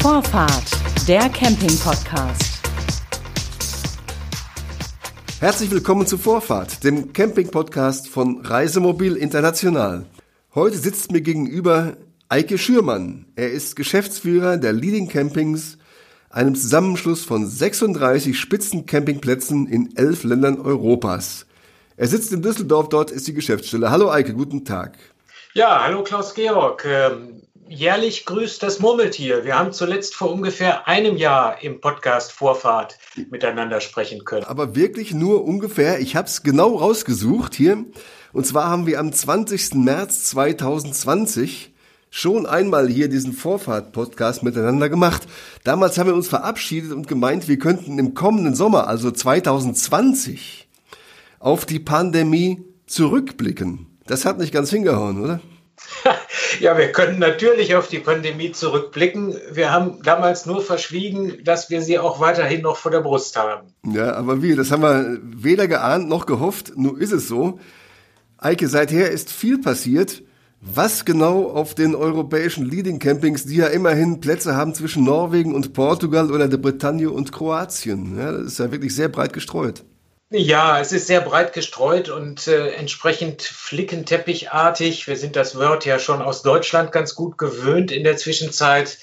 Vorfahrt, der Camping-Podcast. Herzlich willkommen zu Vorfahrt, dem Camping-Podcast von Reisemobil International. Heute sitzt mir gegenüber Eike Schürmann. Er ist Geschäftsführer der Leading Campings, einem Zusammenschluss von 36 Spitzencampingplätzen in elf Ländern Europas. Er sitzt in Düsseldorf, dort ist die Geschäftsstelle. Hallo Eike, guten Tag. Ja, hallo Klaus-Georg. Ähm, jährlich grüßt das Murmeltier. Wir haben zuletzt vor ungefähr einem Jahr im Podcast Vorfahrt miteinander sprechen können. Aber wirklich nur ungefähr. Ich habe es genau rausgesucht hier. Und zwar haben wir am 20. März 2020 schon einmal hier diesen Vorfahrt-Podcast miteinander gemacht. Damals haben wir uns verabschiedet und gemeint, wir könnten im kommenden Sommer, also 2020, auf die Pandemie zurückblicken. Das hat nicht ganz hingehauen, oder? Ja, wir können natürlich auf die Pandemie zurückblicken. Wir haben damals nur verschwiegen, dass wir sie auch weiterhin noch vor der Brust haben. Ja, aber wie? Das haben wir weder geahnt noch gehofft. Nur ist es so. Eike, seither ist viel passiert. Was genau auf den europäischen Leading Campings, die ja immerhin Plätze haben zwischen Norwegen und Portugal oder der Bretagne und Kroatien? Ja, das ist ja wirklich sehr breit gestreut. Ja, es ist sehr breit gestreut und äh, entsprechend flickenteppichartig. Wir sind das Word ja schon aus Deutschland ganz gut gewöhnt in der Zwischenzeit.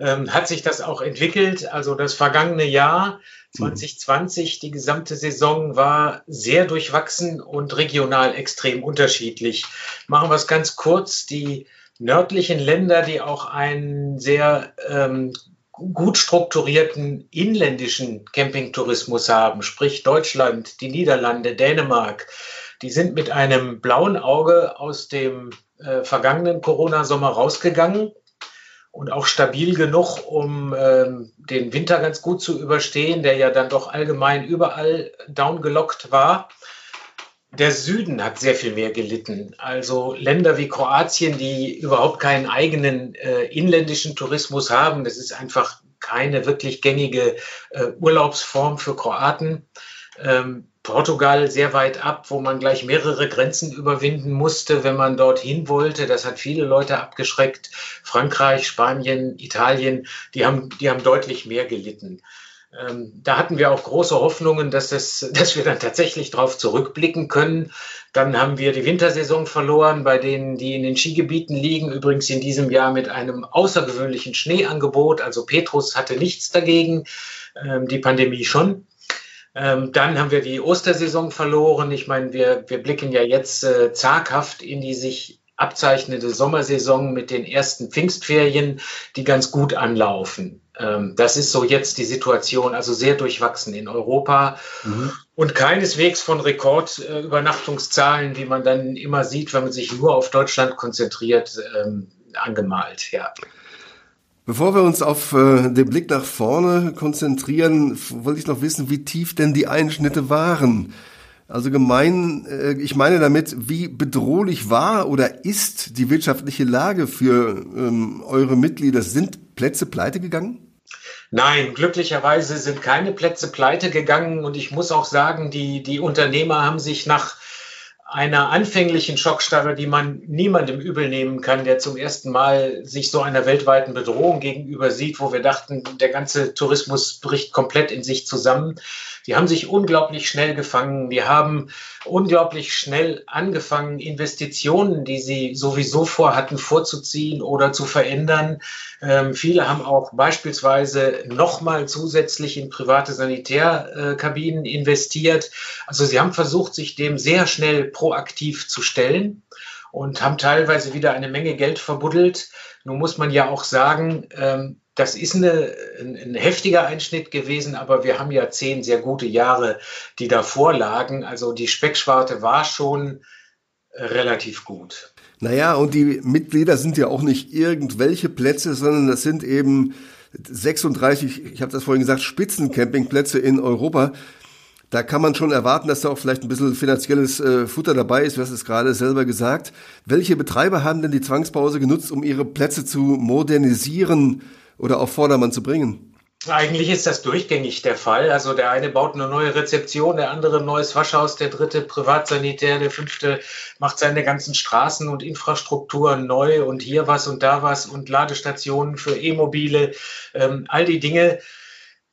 Ähm, hat sich das auch entwickelt. Also das vergangene Jahr 2020, die gesamte Saison war sehr durchwachsen und regional extrem unterschiedlich. Machen wir es ganz kurz. Die nördlichen Länder, die auch einen sehr ähm, gut strukturierten inländischen Campingtourismus haben, sprich Deutschland, die Niederlande, Dänemark, die sind mit einem blauen Auge aus dem äh, vergangenen Corona-Sommer rausgegangen und auch stabil genug, um ähm, den Winter ganz gut zu überstehen, der ja dann doch allgemein überall downgelockt war. Der Süden hat sehr viel mehr gelitten. Also Länder wie Kroatien, die überhaupt keinen eigenen äh, inländischen Tourismus haben. Das ist einfach keine wirklich gängige äh, Urlaubsform für Kroaten. Ähm, Portugal sehr weit ab, wo man gleich mehrere Grenzen überwinden musste, wenn man dorthin wollte. Das hat viele Leute abgeschreckt. Frankreich, Spanien, Italien, die haben, die haben deutlich mehr gelitten. Ähm, da hatten wir auch große Hoffnungen, dass, das, dass wir dann tatsächlich darauf zurückblicken können. Dann haben wir die Wintersaison verloren, bei denen, die in den Skigebieten liegen. Übrigens in diesem Jahr mit einem außergewöhnlichen Schneeangebot. Also Petrus hatte nichts dagegen, ähm, die Pandemie schon. Ähm, dann haben wir die Ostersaison verloren. Ich meine, wir, wir blicken ja jetzt äh, zaghaft in die sich abzeichnende Sommersaison mit den ersten Pfingstferien, die ganz gut anlaufen. Ähm, das ist so jetzt die Situation, also sehr durchwachsen in Europa mhm. und keineswegs von Rekordübernachtungszahlen, äh, wie man dann immer sieht, wenn man sich nur auf Deutschland konzentriert, ähm, angemalt. Ja. Bevor wir uns auf äh, den Blick nach vorne konzentrieren, wollte ich noch wissen, wie tief denn die Einschnitte waren. Also gemein, äh, ich meine damit, wie bedrohlich war oder ist die wirtschaftliche Lage für ähm, eure Mitglieder? Sind Plätze pleite gegangen? Nein, glücklicherweise sind keine Plätze pleite gegangen und ich muss auch sagen, die, die Unternehmer haben sich nach einer anfänglichen Schockstarre, die man niemandem übel nehmen kann, der zum ersten Mal sich so einer weltweiten Bedrohung gegenüber sieht, wo wir dachten, der ganze Tourismus bricht komplett in sich zusammen. Die haben sich unglaublich schnell gefangen. Die haben unglaublich schnell angefangen, Investitionen, die sie sowieso vorhatten, vorzuziehen oder zu verändern. Ähm, viele haben auch beispielsweise nochmal zusätzlich in private Sanitärkabinen investiert. Also sie haben versucht, sich dem sehr schnell proaktiv zu stellen und haben teilweise wieder eine Menge Geld verbuddelt. Nun muss man ja auch sagen, ähm, das ist eine, ein, ein, heftiger Einschnitt gewesen, aber wir haben ja zehn sehr gute Jahre, die davor lagen. Also die Speckschwarte war schon relativ gut. Naja, und die Mitglieder sind ja auch nicht irgendwelche Plätze, sondern das sind eben 36, ich habe das vorhin gesagt, Spitzencampingplätze in Europa. Da kann man schon erwarten, dass da auch vielleicht ein bisschen finanzielles äh, Futter dabei ist. Du hast es gerade selber gesagt. Welche Betreiber haben denn die Zwangspause genutzt, um ihre Plätze zu modernisieren? Oder auf Vordermann zu bringen? Eigentlich ist das durchgängig der Fall. Also der eine baut eine neue Rezeption, der andere ein neues Waschhaus, der dritte Privatsanitär, der fünfte macht seine ganzen Straßen und Infrastrukturen neu und hier was und da was und Ladestationen für E-Mobile. Ähm, all die Dinge,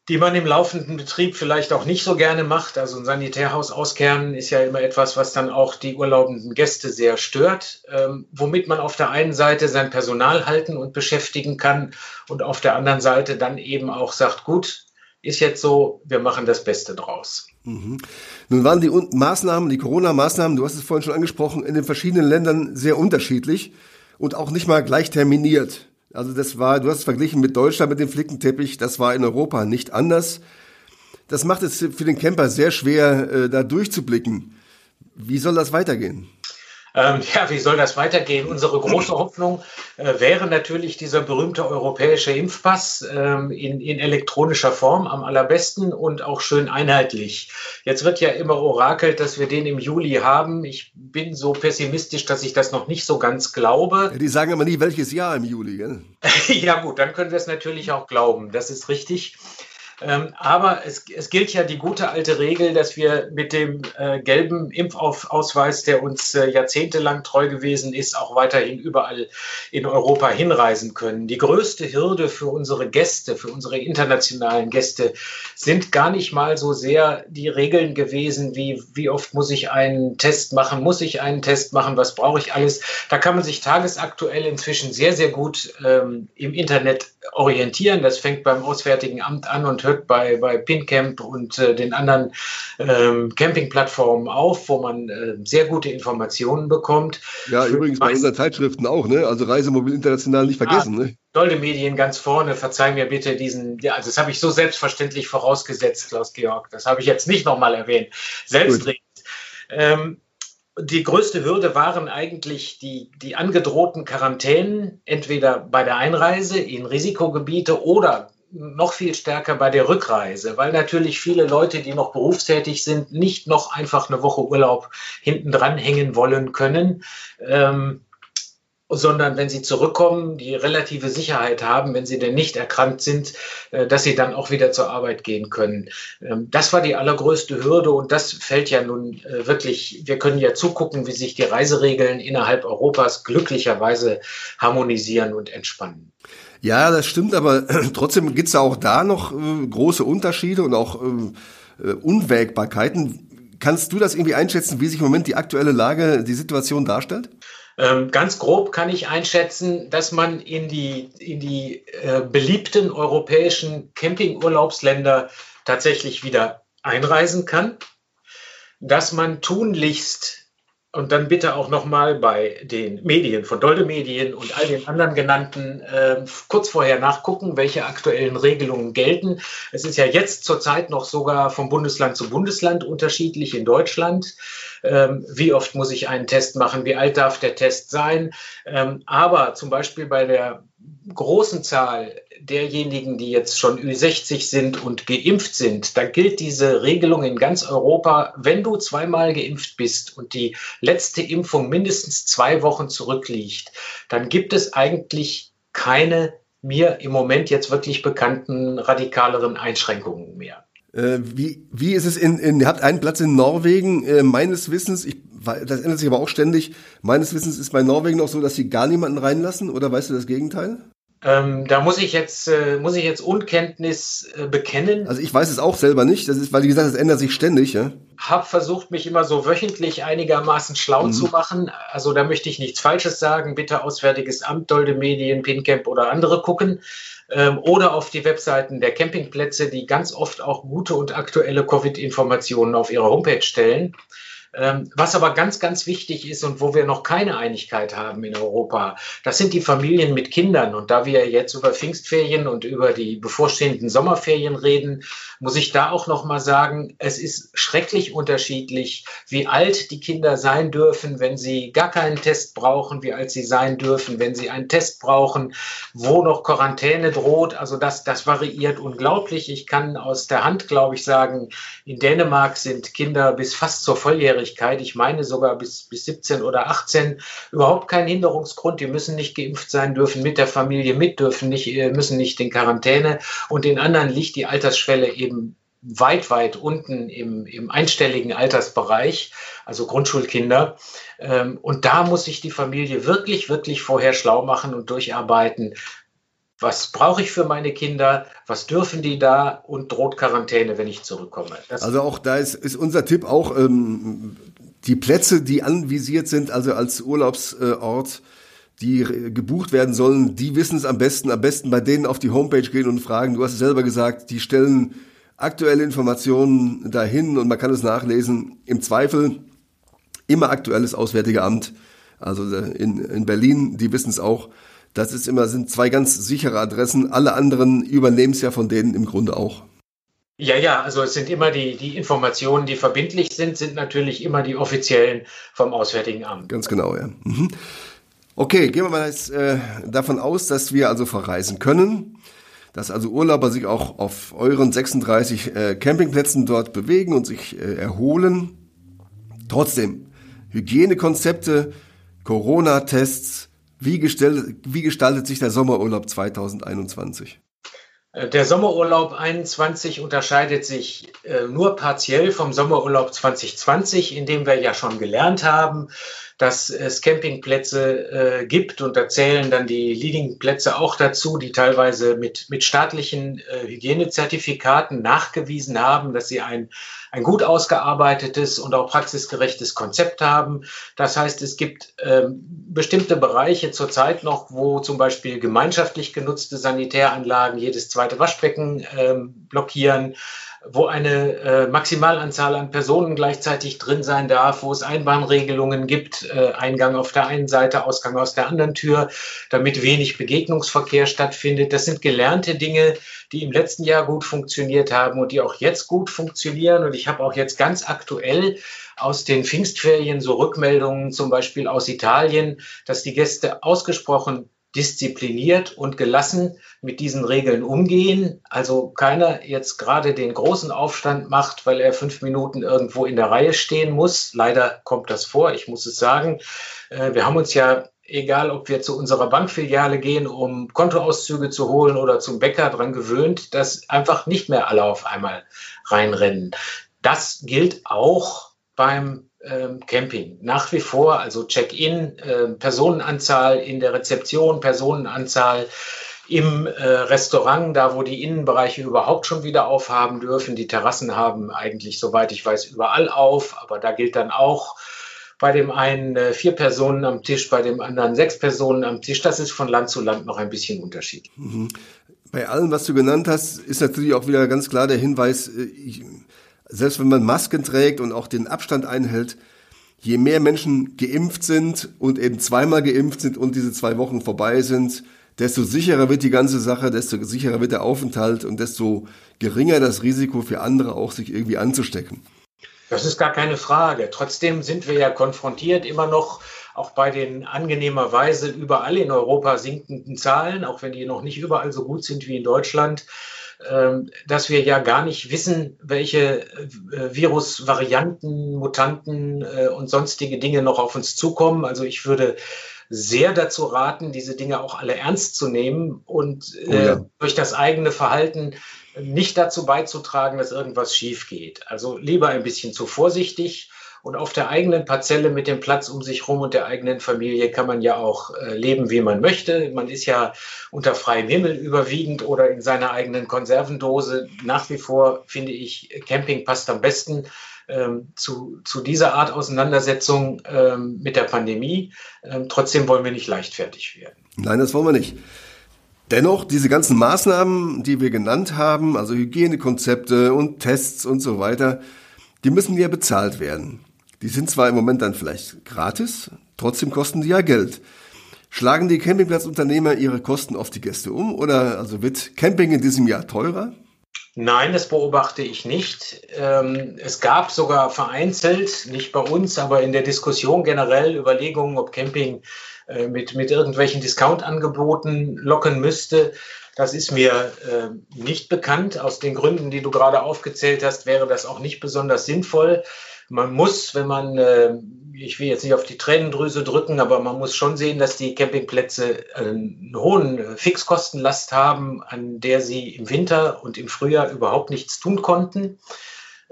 die man im laufenden Betrieb vielleicht auch nicht so gerne macht. Also ein Sanitärhaus auskehren ist ja immer etwas, was dann auch die urlaubenden Gäste sehr stört, ähm, womit man auf der einen Seite sein Personal halten und beschäftigen kann und auf der anderen Seite dann eben auch sagt, gut, ist jetzt so, wir machen das Beste draus. Mhm. Nun waren die Maßnahmen, die Corona-Maßnahmen, du hast es vorhin schon angesprochen, in den verschiedenen Ländern sehr unterschiedlich und auch nicht mal gleich terminiert. Also das war, du hast es verglichen mit Deutschland mit dem Flickenteppich, das war in Europa nicht anders. Das macht es für den Camper sehr schwer, äh, da durchzublicken. Wie soll das weitergehen? Ähm, ja, wie soll das weitergehen? Unsere große Hoffnung äh, wäre natürlich dieser berühmte europäische Impfpass ähm, in, in elektronischer Form am allerbesten und auch schön einheitlich. Jetzt wird ja immer orakelt, dass wir den im Juli haben. Ich bin so pessimistisch, dass ich das noch nicht so ganz glaube. Die sagen aber nie, welches Jahr im Juli. Gell? ja gut, dann können wir es natürlich auch glauben. Das ist richtig. Ähm, aber es, es, gilt ja die gute alte Regel, dass wir mit dem äh, gelben Impfausweis, der uns äh, jahrzehntelang treu gewesen ist, auch weiterhin überall in Europa hinreisen können. Die größte Hürde für unsere Gäste, für unsere internationalen Gäste, sind gar nicht mal so sehr die Regeln gewesen, wie wie oft muss ich einen Test machen, muss ich einen Test machen, was brauche ich alles. Da kann man sich tagesaktuell inzwischen sehr, sehr gut ähm, im Internet orientieren. Das fängt beim Auswärtigen Amt an und hört bei, bei PinCamp und äh, den anderen ähm, Campingplattformen auf, wo man äh, sehr gute Informationen bekommt. Ja, Für übrigens bei unseren Zeitschriften auch, ne? Also Reisemobil International nicht vergessen, ah, ne? Dolde Medien ganz vorne, verzeih mir bitte diesen, ja, also das habe ich so selbstverständlich vorausgesetzt, Klaus-Georg. Das habe ich jetzt nicht nochmal erwähnt. Selbstredend. Ähm, die größte Hürde waren eigentlich die, die angedrohten Quarantänen, entweder bei der Einreise in Risikogebiete oder noch viel stärker bei der Rückreise, weil natürlich viele Leute, die noch berufstätig sind, nicht noch einfach eine Woche Urlaub hinten dran hängen wollen können. Ähm, sondern wenn sie zurückkommen, die relative Sicherheit haben, wenn sie denn nicht erkrankt sind, äh, dass sie dann auch wieder zur Arbeit gehen können. Ähm, das war die allergrößte Hürde und das fällt ja nun äh, wirklich, wir können ja zugucken, wie sich die Reiseregeln innerhalb Europas glücklicherweise harmonisieren und entspannen. Ja, das stimmt, aber trotzdem gibt es auch da noch äh, große Unterschiede und auch Unwägbarkeiten. Kannst du das irgendwie einschätzen, wie sich im Moment die aktuelle Lage, die Situation darstellt? Ähm, ganz grob kann ich einschätzen, dass man in die, in die äh, beliebten europäischen Campingurlaubsländer tatsächlich wieder einreisen kann, dass man tunlichst und dann bitte auch nochmal bei den Medien von Dolde Medien und all den anderen genannten äh, kurz vorher nachgucken, welche aktuellen Regelungen gelten. Es ist ja jetzt zurzeit noch sogar vom Bundesland zu Bundesland unterschiedlich in Deutschland ähm, wie oft muss ich einen Test machen, wie alt darf der Test sein. Ähm, aber zum Beispiel bei der großen Zahl derjenigen, die jetzt schon Ü60 sind und geimpft sind, da gilt diese Regelung in ganz Europa, wenn du zweimal geimpft bist und die letzte Impfung mindestens zwei Wochen zurückliegt, dann gibt es eigentlich keine mir im Moment jetzt wirklich bekannten radikaleren Einschränkungen mehr. Äh, wie, wie ist es in, in, ihr habt einen Platz in Norwegen, äh, meines Wissens, ich, das ändert sich aber auch ständig, meines Wissens ist bei Norwegen noch so, dass sie gar niemanden reinlassen, oder weißt du das Gegenteil? Ähm, da muss ich jetzt, äh, muss ich jetzt Unkenntnis äh, bekennen. Also ich weiß es auch selber nicht, das ist, weil wie gesagt, es ändert sich ständig, ja. Hab versucht, mich immer so wöchentlich einigermaßen schlau mhm. zu machen. Also da möchte ich nichts Falsches sagen. Bitte Auswärtiges Amt, Dolde Medien, Pincamp oder andere gucken oder auf die Webseiten der Campingplätze, die ganz oft auch gute und aktuelle Covid-Informationen auf ihre Homepage stellen. Ähm, was aber ganz, ganz wichtig ist und wo wir noch keine Einigkeit haben in Europa, das sind die Familien mit Kindern. Und da wir jetzt über Pfingstferien und über die bevorstehenden Sommerferien reden, muss ich da auch noch mal sagen, es ist schrecklich unterschiedlich, wie alt die Kinder sein dürfen, wenn sie gar keinen Test brauchen, wie alt sie sein dürfen, wenn sie einen Test brauchen, wo noch Quarantäne droht. Also das, das variiert unglaublich. Ich kann aus der Hand, glaube ich, sagen, in Dänemark sind Kinder bis fast zur Volljährigkeit Volljährigkeit, ich meine sogar bis, bis 17 oder 18, überhaupt keinen Hinderungsgrund. Die müssen nicht geimpft sein, dürfen mit der Familie mit, dürfen nicht, äh, müssen nicht in Quarantäne. Und den anderen liegt die Altersschwelle eben weit, weit unten im, im einstelligen Altersbereich, also Grundschulkinder. Ähm, und da muss sich die Familie wirklich, wirklich vorher schlau machen und durcharbeiten. Was brauche ich für meine Kinder? Was dürfen die da? Und droht Quarantäne, wenn ich zurückkomme? Das also auch da ist, ist unser Tipp auch, ähm, die Plätze, die anvisiert sind, also als Urlaubsort, die gebucht werden sollen, die wissen es am besten. Am besten bei denen auf die Homepage gehen und fragen. Du hast es selber gesagt, die stellen aktuelle Informationen dahin und man kann es nachlesen. Im Zweifel immer aktuelles Auswärtige Amt. Also äh, in, in Berlin, die wissen es auch. Das ist immer, sind zwei ganz sichere Adressen. Alle anderen übernehmen es ja von denen im Grunde auch. Ja, ja, also es sind immer die, die Informationen, die verbindlich sind, sind natürlich immer die offiziellen vom Auswärtigen Amt. Ganz genau, ja. Mhm. Okay, gehen wir mal jetzt äh, davon aus, dass wir also verreisen können dass also Urlauber sich auch auf euren 36 äh, Campingplätzen dort bewegen und sich äh, erholen. Trotzdem, Hygienekonzepte, Corona-Tests, wie, wie gestaltet sich der Sommerurlaub 2021? Äh, der Sommerurlaub 21 unterscheidet sich äh, nur partiell vom Sommerurlaub 2020, in dem wir ja schon gelernt haben, dass es Campingplätze äh, gibt und da zählen dann die Leadingplätze auch dazu, die teilweise mit, mit staatlichen äh, Hygienezertifikaten nachgewiesen haben, dass sie ein, ein gut ausgearbeitetes und auch praxisgerechtes Konzept haben. Das heißt, es gibt ähm, bestimmte Bereiche zurzeit noch, wo zum Beispiel gemeinschaftlich genutzte Sanitäranlagen jedes zweite Waschbecken ähm, blockieren wo eine äh, Maximalanzahl an Personen gleichzeitig drin sein darf, wo es Einbahnregelungen gibt, äh, Eingang auf der einen Seite, Ausgang aus der anderen Tür, damit wenig Begegnungsverkehr stattfindet. Das sind gelernte Dinge, die im letzten Jahr gut funktioniert haben und die auch jetzt gut funktionieren. Und ich habe auch jetzt ganz aktuell aus den Pfingstferien so Rückmeldungen, zum Beispiel aus Italien, dass die Gäste ausgesprochen diszipliniert und gelassen mit diesen Regeln umgehen. Also keiner jetzt gerade den großen Aufstand macht, weil er fünf Minuten irgendwo in der Reihe stehen muss. Leider kommt das vor, ich muss es sagen. Äh, wir haben uns ja, egal ob wir zu unserer Bankfiliale gehen, um Kontoauszüge zu holen oder zum Bäcker, dran gewöhnt, dass einfach nicht mehr alle auf einmal reinrennen. Das gilt auch beim Camping. Nach wie vor, also Check-in, äh, Personenanzahl in der Rezeption, Personenanzahl im äh, Restaurant, da wo die Innenbereiche überhaupt schon wieder aufhaben dürfen. Die Terrassen haben eigentlich, soweit ich weiß, überall auf, aber da gilt dann auch bei dem einen äh, vier Personen am Tisch, bei dem anderen sechs Personen am Tisch. Das ist von Land zu Land noch ein bisschen unterschiedlich. Mhm. Bei allem, was du genannt hast, ist natürlich auch wieder ganz klar der Hinweis, äh, ich, selbst wenn man Masken trägt und auch den Abstand einhält, je mehr Menschen geimpft sind und eben zweimal geimpft sind und diese zwei Wochen vorbei sind, desto sicherer wird die ganze Sache, desto sicherer wird der Aufenthalt und desto geringer das Risiko für andere auch, sich irgendwie anzustecken. Das ist gar keine Frage. Trotzdem sind wir ja konfrontiert immer noch auch bei den angenehmerweise überall in Europa sinkenden Zahlen, auch wenn die noch nicht überall so gut sind wie in Deutschland, dass wir ja gar nicht wissen, welche äh, Virusvarianten, Mutanten äh, und sonstige Dinge noch auf uns zukommen. Also ich würde sehr dazu raten, diese Dinge auch alle ernst zu nehmen und oh ja. äh, durch das eigene Verhalten nicht dazu beizutragen, dass irgendwas schief geht. Also lieber ein bisschen zu vorsichtig und auf der eigenen Parzelle mit dem Platz um sich rum und der eigenen Familie kann man ja auch äh, leben, wie man möchte. Man ist ja unter freiem Himmel überwiegend oder in seiner eigenen Konservendose. Nach wie vor finde ich, Camping passt am besten ähm, zu, zu dieser Art Auseinandersetzung ähm, mit der Pandemie. Ähm, trotzdem wollen wir nicht leichtfertig werden. Nein, das wollen wir nicht. Dennoch, diese ganzen Maßnahmen, die wir genannt haben, also Hygienekonzepte und Tests und so weiter, die müssen ja bezahlt werden. Die sind zwar im Moment dann vielleicht gratis, trotzdem kosten die ja Geld. Schlagen die Campingplatzunternehmer ihre Kosten auf die Gäste um oder also wird Camping in diesem Jahr teurer? Nein, das beobachte ich nicht. Ähm, es gab sogar vereinzelt, nicht bei uns, aber in der Diskussion generell Überlegungen, ob Camping äh, mit, mit irgendwelchen Discount-Angeboten locken müsste. Das ist mir äh, nicht bekannt. Aus den Gründen, die du gerade aufgezählt hast, wäre das auch nicht besonders sinnvoll man muss, wenn man, äh, ich will jetzt nicht auf die Tränendrüse drücken, aber man muss schon sehen, dass die Campingplätze einen hohen Fixkostenlast haben, an der sie im Winter und im Frühjahr überhaupt nichts tun konnten.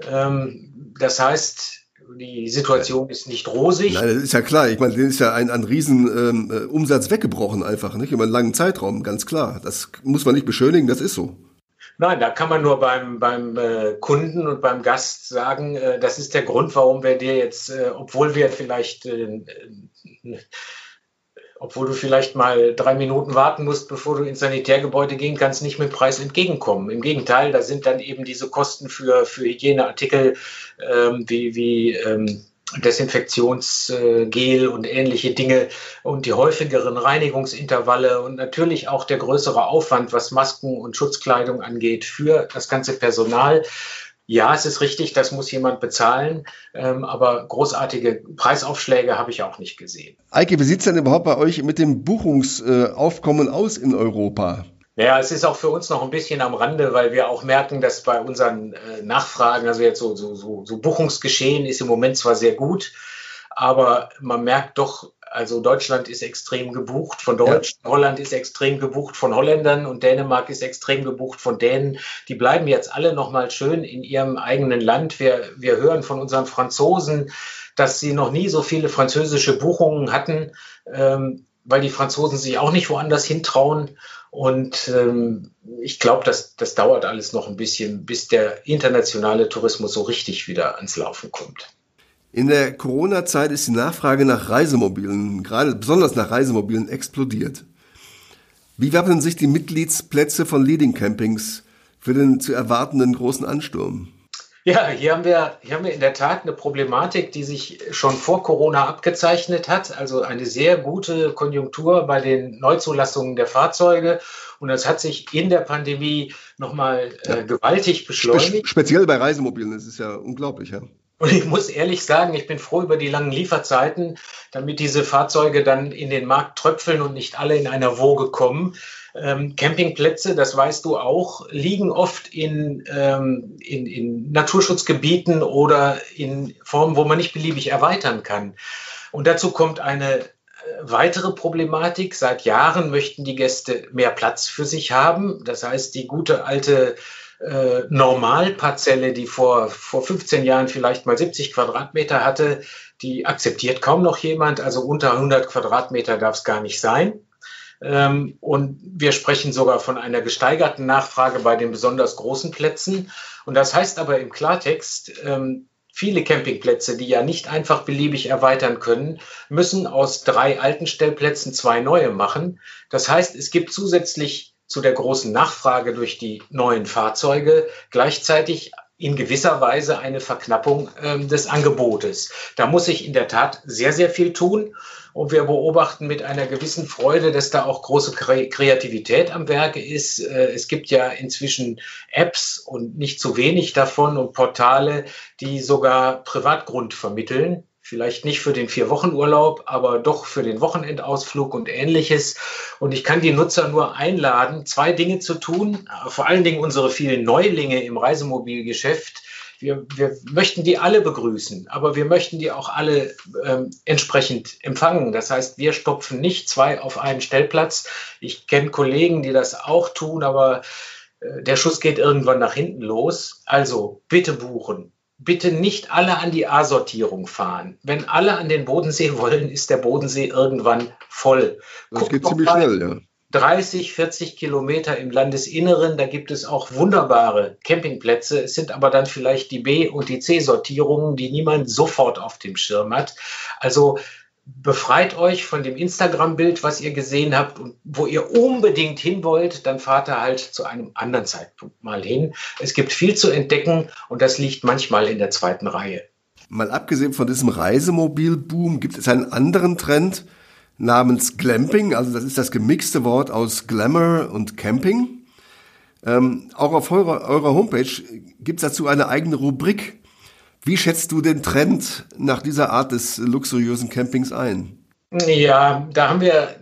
Ähm, das heißt, die Situation ist nicht rosig. Nein, das ist ja klar. Ich meine, denen ist ja ein, ein riesen ähm, äh, weggebrochen einfach, nicht? Über einen langen Zeitraum, ganz klar. Das muss man nicht beschönigen, das ist so. Nein, da kann man nur beim, beim äh, Kunden und beim Gast sagen, äh, das ist der Grund, warum wir dir jetzt, äh, obwohl wir vielleicht äh, obwohl du vielleicht mal drei Minuten warten musst, bevor du ins Sanitärgebäude gehen kannst, nicht mit Preis entgegenkommen. Im Gegenteil, da sind dann eben diese Kosten für, für Hygieneartikel ähm, wie, wie ähm, Desinfektionsgel und ähnliche Dinge und die häufigeren Reinigungsintervalle und natürlich auch der größere Aufwand, was Masken und Schutzkleidung angeht, für das ganze Personal ja, es ist richtig, das muss jemand bezahlen, ähm, aber großartige Preisaufschläge habe ich auch nicht gesehen. Eike, wie sieht es denn überhaupt bei euch mit dem Buchungsaufkommen aus in Europa? Ja, es ist auch für uns noch ein bisschen am Rande, weil wir auch merken, dass bei unseren äh, Nachfragen, also jetzt so, so, so, so Buchungsgeschehen ist im Moment zwar sehr gut, aber man merkt doch, also Deutschland ist extrem gebucht von Deutschen, ja. Holland ist extrem gebucht von Holländern und Dänemark ist extrem gebucht von Dänen. Die bleiben jetzt alle noch mal schön in ihrem eigenen Land. Wir, wir hören von unseren Franzosen, dass sie noch nie so viele französische Buchungen hatten, ähm, weil die Franzosen sich auch nicht woanders hintrauen. Und ähm, ich glaube, das, das dauert alles noch ein bisschen, bis der internationale Tourismus so richtig wieder ans Laufen kommt. In der Corona-Zeit ist die Nachfrage nach Reisemobilen, gerade besonders nach Reisemobilen, explodiert. Wie wappnen sich die Mitgliedsplätze von Leading Campings für den zu erwartenden großen Ansturm? Ja, hier haben, wir, hier haben wir in der Tat eine Problematik, die sich schon vor Corona abgezeichnet hat. Also eine sehr gute Konjunktur bei den Neuzulassungen der Fahrzeuge. Und das hat sich in der Pandemie nochmal äh, gewaltig beschleunigt. Spe speziell bei Reisemobilen, das ist ja unglaublich, ja. Und ich muss ehrlich sagen, ich bin froh über die langen Lieferzeiten, damit diese Fahrzeuge dann in den Markt tröpfeln und nicht alle in einer Woge kommen. Ähm, Campingplätze, das weißt du auch, liegen oft in, ähm, in, in Naturschutzgebieten oder in Formen, wo man nicht beliebig erweitern kann. Und dazu kommt eine äh, weitere Problematik. Seit Jahren möchten die Gäste mehr Platz für sich haben. Das heißt, die gute alte äh, Normalparzelle, die vor, vor 15 Jahren vielleicht mal 70 Quadratmeter hatte, die akzeptiert kaum noch jemand. Also unter 100 Quadratmeter darf es gar nicht sein. Ähm, und wir sprechen sogar von einer gesteigerten Nachfrage bei den besonders großen Plätzen. Und das heißt aber im Klartext, ähm, viele Campingplätze, die ja nicht einfach beliebig erweitern können, müssen aus drei alten Stellplätzen zwei neue machen. Das heißt, es gibt zusätzlich zu der großen Nachfrage durch die neuen Fahrzeuge gleichzeitig in gewisser Weise eine Verknappung äh, des Angebotes. Da muss sich in der Tat sehr, sehr viel tun. Und wir beobachten mit einer gewissen Freude, dass da auch große Kreativität am Werke ist. Äh, es gibt ja inzwischen Apps und nicht zu wenig davon und Portale, die sogar Privatgrund vermitteln vielleicht nicht für den Vier-Wochen-Urlaub, aber doch für den Wochenendausflug und ähnliches. Und ich kann die Nutzer nur einladen, zwei Dinge zu tun, vor allen Dingen unsere vielen Neulinge im Reisemobilgeschäft. Wir, wir möchten die alle begrüßen, aber wir möchten die auch alle ähm, entsprechend empfangen. Das heißt, wir stopfen nicht zwei auf einen Stellplatz. Ich kenne Kollegen, die das auch tun, aber äh, der Schuss geht irgendwann nach hinten los. Also bitte buchen, bitte nicht alle an die A-Sortierung fahren. Wenn alle an den Bodensee wollen, ist der Bodensee irgendwann voll. Das Guckt geht ziemlich schnell, ja. 30, 40 Kilometer im Landesinneren, da gibt es auch wunderbare Campingplätze. Es sind aber dann vielleicht die B- und die C-Sortierungen, die niemand sofort auf dem Schirm hat. Also befreit euch von dem Instagram-Bild, was ihr gesehen habt und wo ihr unbedingt hin wollt, dann fahrt ihr halt zu einem anderen Zeitpunkt mal hin. Es gibt viel zu entdecken und das liegt manchmal in der zweiten Reihe. Mal abgesehen von diesem Reisemobilboom, gibt es einen anderen Trend namens Glamping, also das ist das gemixte Wort aus Glamour und Camping. Ähm, auch auf eurer, eurer Homepage gibt es dazu eine eigene Rubrik, wie schätzt du den Trend nach dieser Art des luxuriösen Campings ein? Ja, da haben wir,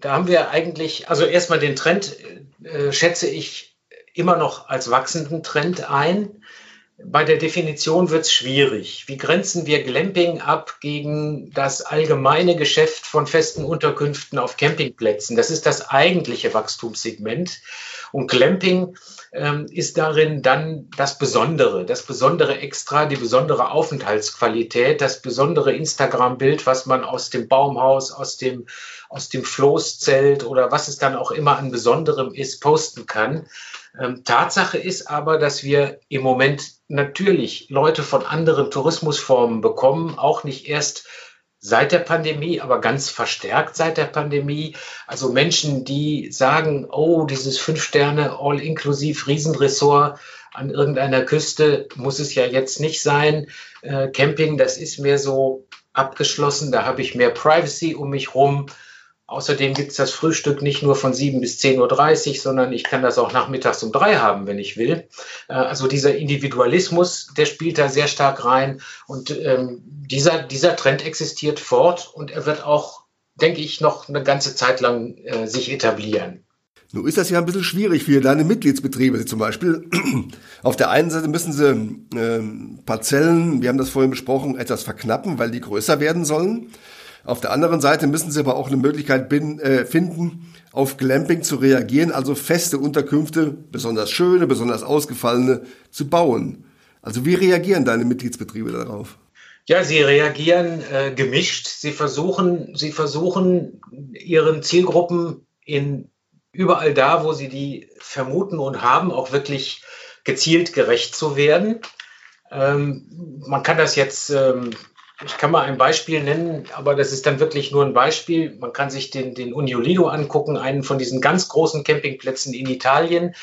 da haben wir eigentlich, also erstmal den Trend äh, schätze ich immer noch als wachsenden Trend ein. Bei der Definition wird es schwierig. Wie grenzen wir Glamping ab gegen das allgemeine Geschäft von festen Unterkünften auf Campingplätzen? Das ist das eigentliche Wachstumssegment. Und Glamping ähm, ist darin dann das Besondere, das besondere Extra, die besondere Aufenthaltsqualität, das besondere Instagram-Bild, was man aus dem Baumhaus, aus dem, aus dem Floßzelt oder was es dann auch immer an Besonderem ist, posten kann. Ähm, Tatsache ist aber, dass wir im Moment natürlich Leute von anderen Tourismusformen bekommen, auch nicht erst seit der Pandemie, aber ganz verstärkt seit der Pandemie. Also Menschen, die sagen, oh, dieses Fünf-Sterne All-Inklusiv Riesenressort an irgendeiner Küste muss es ja jetzt nicht sein. Äh, Camping, das ist mir so abgeschlossen, da habe ich mehr Privacy um mich rum. Außerdem gibt es das Frühstück nicht nur von 7 bis 10.30 Uhr, sondern ich kann das auch nachmittags um drei haben, wenn ich will. Äh, also dieser Individualismus, der spielt da sehr stark rein. Und ähm, dieser, dieser Trend existiert fort und er wird auch, denke ich, noch eine ganze Zeit lang äh, sich etablieren. Nun ist das ja ein bisschen schwierig für deine Mitgliedsbetriebe zum Beispiel. Auf der einen Seite müssen sie äh, Parzellen, wir haben das vorhin besprochen, etwas verknappen, weil die größer werden sollen. Auf der anderen Seite müssen sie aber auch eine Möglichkeit bin, äh, finden, auf Glamping zu reagieren, also feste Unterkünfte, besonders schöne, besonders ausgefallene, zu bauen. Also wie reagieren deine Mitgliedsbetriebe darauf? Ja, sie reagieren äh, gemischt. Sie versuchen, sie versuchen ihren Zielgruppen in überall da, wo sie die vermuten und haben, auch wirklich gezielt gerecht zu werden. Ähm, man kann das jetzt ähm, ich kann mal ein Beispiel nennen, aber das ist dann wirklich nur ein Beispiel. Man kann sich den, den Uniolido angucken, einen von diesen ganz großen Campingplätzen in Italien.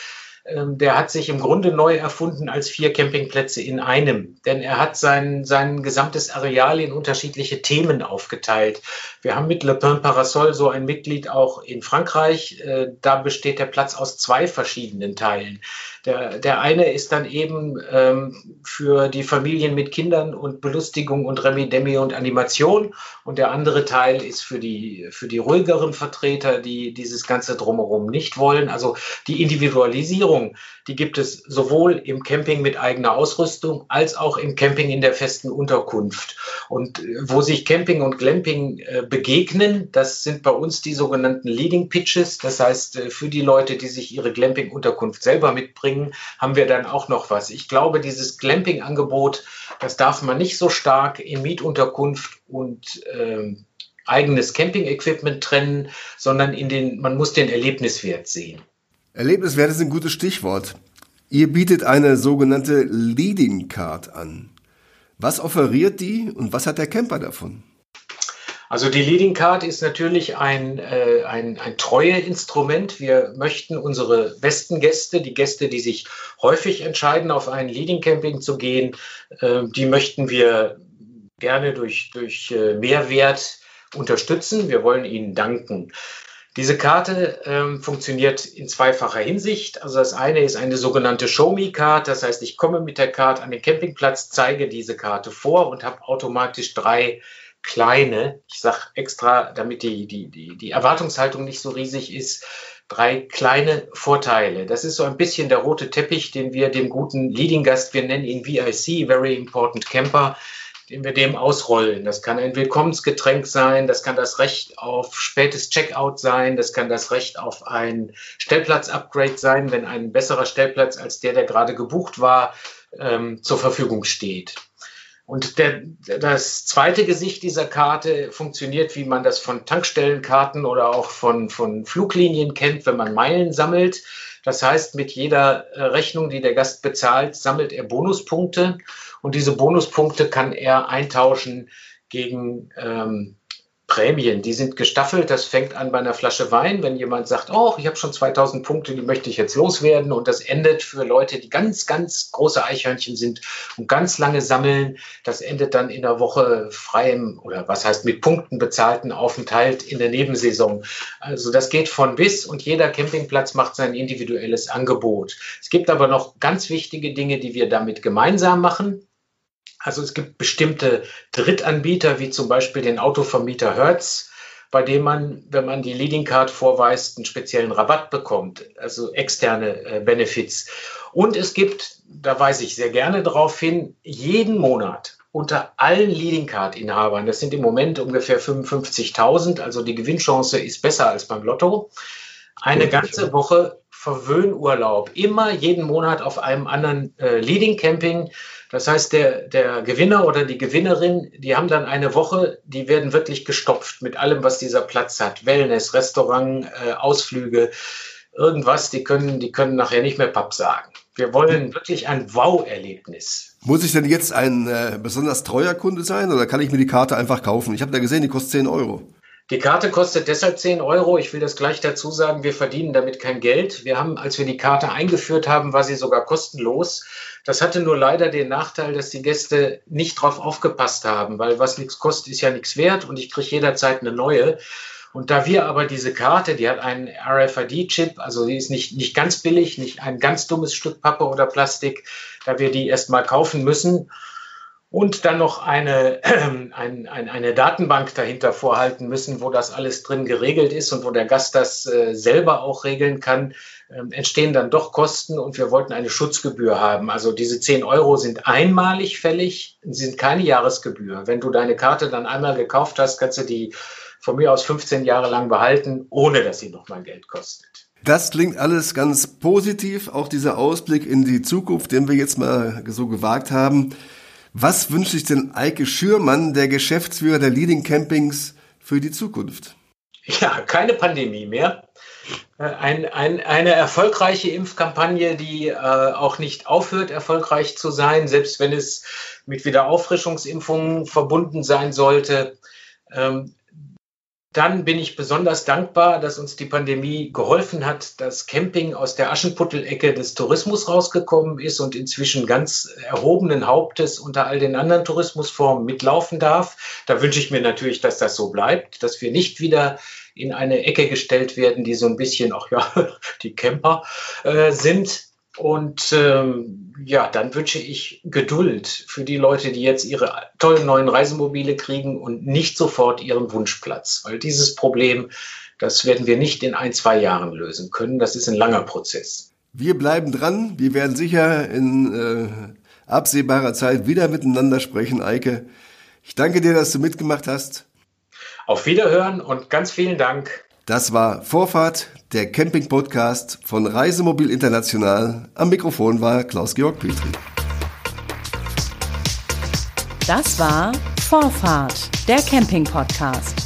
Ähm, der hat sich im Grunde neu erfunden als vier Campingplätze in einem. Denn er hat sein, sein gesamtes Areal in unterschiedliche Themen aufgeteilt. Wir haben mit Le Pin Parasol so ein Mitglied auch in Frankreich. Äh, da besteht der Platz aus zwei verschiedenen Teilen. Der, der eine ist dann eben ähm, für die Familien mit Kindern und Belustigung und Remi-Demi und Animation und der andere Teil ist für die, für die ruhigeren Vertreter, die dieses Ganze drumherum nicht wollen. Also die Individualisierung, die gibt es sowohl im Camping mit eigener Ausrüstung als auch im Camping in der festen Unterkunft. Und äh, wo sich Camping und Glamping äh, begegnen, das sind bei uns die sogenannten Leading Pitches. Das heißt, äh, für die Leute, die sich ihre Glamping-Unterkunft selber mitbringen, bringen, haben wir dann auch noch was. Ich glaube, dieses Glamping-Angebot, das darf man nicht so stark in Mietunterkunft und ähm, eigenes Camping-Equipment trennen, sondern in den, man muss den Erlebniswert sehen. Erlebniswert ist ein gutes Stichwort. Ihr bietet eine sogenannte Leading Card an. Was offeriert die und was hat der Camper davon? Also die Leading Card ist natürlich ein, äh, ein, ein Treueinstrument. Wir möchten unsere besten Gäste, die Gäste, die sich häufig entscheiden, auf einen Leading Camping zu gehen, äh, die möchten wir gerne durch, durch äh, Mehrwert unterstützen. Wir wollen ihnen danken. Diese Karte ähm, funktioniert in zweifacher Hinsicht. Also das eine ist eine sogenannte Show-Me-Card. Das heißt, ich komme mit der Karte an den Campingplatz, zeige diese Karte vor und habe automatisch drei kleine, ich sage extra, damit die, die, die, die Erwartungshaltung nicht so riesig ist, drei kleine Vorteile. Das ist so ein bisschen der rote Teppich, den wir dem guten Leading-Gast, wir nennen ihn VIC, Very Important Camper, den wir dem ausrollen. Das kann ein Willkommensgetränk sein, das kann das Recht auf spätes Checkout sein, das kann das Recht auf ein Stellplatz-Upgrade sein, wenn ein besserer Stellplatz als der, der gerade gebucht war, ähm, zur Verfügung steht. Und der, das zweite Gesicht dieser Karte funktioniert, wie man das von Tankstellenkarten oder auch von, von Fluglinien kennt, wenn man Meilen sammelt. Das heißt, mit jeder äh, Rechnung, die der Gast bezahlt, sammelt er Bonuspunkte. Und diese Bonuspunkte kann er eintauschen gegen ähm, Prämien, die sind gestaffelt. Das fängt an bei einer Flasche Wein, wenn jemand sagt, oh, ich habe schon 2000 Punkte, die möchte ich jetzt loswerden. Und das endet für Leute, die ganz, ganz große Eichhörnchen sind und ganz lange sammeln. Das endet dann in einer Woche freiem oder was heißt mit Punkten bezahlten Aufenthalt in der Nebensaison. Also das geht von bis und jeder Campingplatz macht sein individuelles Angebot. Es gibt aber noch ganz wichtige Dinge, die wir damit gemeinsam machen. Also es gibt bestimmte Drittanbieter, wie zum Beispiel den Autovermieter Hertz, bei dem man, wenn man die Leading Card vorweist, einen speziellen Rabatt bekommt, also externe äh, Benefits. Und es gibt, da weise ich sehr gerne darauf hin, jeden Monat unter allen Leading Card Inhabern, das sind im Moment ungefähr 55.000, also die Gewinnchance ist besser als beim Lotto, eine ganze Woche Verwöhnurlaub, immer jeden Monat auf einem anderen äh, Leading Camping. Das heißt, der, der Gewinner oder die Gewinnerin, die haben dann eine Woche, die werden wirklich gestopft mit allem, was dieser Platz hat. Wellness, Restaurant, äh, Ausflüge, irgendwas, die können, die können nachher nicht mehr Papp sagen. Wir wollen wirklich ein Wow-Erlebnis. Muss ich denn jetzt ein äh, besonders treuer Kunde sein oder kann ich mir die Karte einfach kaufen? Ich habe da gesehen, die kostet 10 Euro. Die Karte kostet deshalb 10 Euro. Ich will das gleich dazu sagen, wir verdienen damit kein Geld. Wir haben, als wir die Karte eingeführt haben, war sie sogar kostenlos. Das hatte nur leider den Nachteil, dass die Gäste nicht drauf aufgepasst haben, weil was nichts kostet, ist ja nichts wert und ich kriege jederzeit eine neue. Und da wir aber diese Karte, die hat einen RFID-Chip, also die ist nicht, nicht ganz billig, nicht ein ganz dummes Stück Pappe oder Plastik, da wir die erstmal kaufen müssen und dann noch eine, äh, ein, ein, eine Datenbank dahinter vorhalten müssen, wo das alles drin geregelt ist und wo der Gast das äh, selber auch regeln kann, äh, entstehen dann doch Kosten und wir wollten eine Schutzgebühr haben. Also diese 10 Euro sind einmalig fällig, sind keine Jahresgebühr. Wenn du deine Karte dann einmal gekauft hast, kannst du die von mir aus 15 Jahre lang behalten, ohne dass sie nochmal Geld kostet. Das klingt alles ganz positiv, auch dieser Ausblick in die Zukunft, den wir jetzt mal so gewagt haben. Was wünscht sich denn Eike Schürmann, der Geschäftsführer der Leading Campings, für die Zukunft? Ja, keine Pandemie mehr. Äh, ein, ein, eine erfolgreiche Impfkampagne, die äh, auch nicht aufhört, erfolgreich zu sein, selbst wenn es mit Wiederauffrischungsimpfungen verbunden sein sollte. Ähm, dann bin ich besonders dankbar, dass uns die Pandemie geholfen hat, dass Camping aus der Aschenputtelecke des Tourismus rausgekommen ist und inzwischen ganz erhobenen Hauptes unter all den anderen Tourismusformen mitlaufen darf. Da wünsche ich mir natürlich, dass das so bleibt, dass wir nicht wieder in eine Ecke gestellt werden, die so ein bisschen, auch ja, die Camper äh, sind. Und ähm, ja, dann wünsche ich Geduld für die Leute, die jetzt ihre tollen neuen Reisemobile kriegen und nicht sofort ihren Wunschplatz. Weil dieses Problem, das werden wir nicht in ein, zwei Jahren lösen können. Das ist ein langer Prozess. Wir bleiben dran. Wir werden sicher in äh, absehbarer Zeit wieder miteinander sprechen, Eike. Ich danke dir, dass du mitgemacht hast. Auf Wiederhören und ganz vielen Dank. Das war Vorfahrt, der Camping-Podcast von Reisemobil International. Am Mikrofon war Klaus-Georg Petri. Das war Vorfahrt, der Camping-Podcast.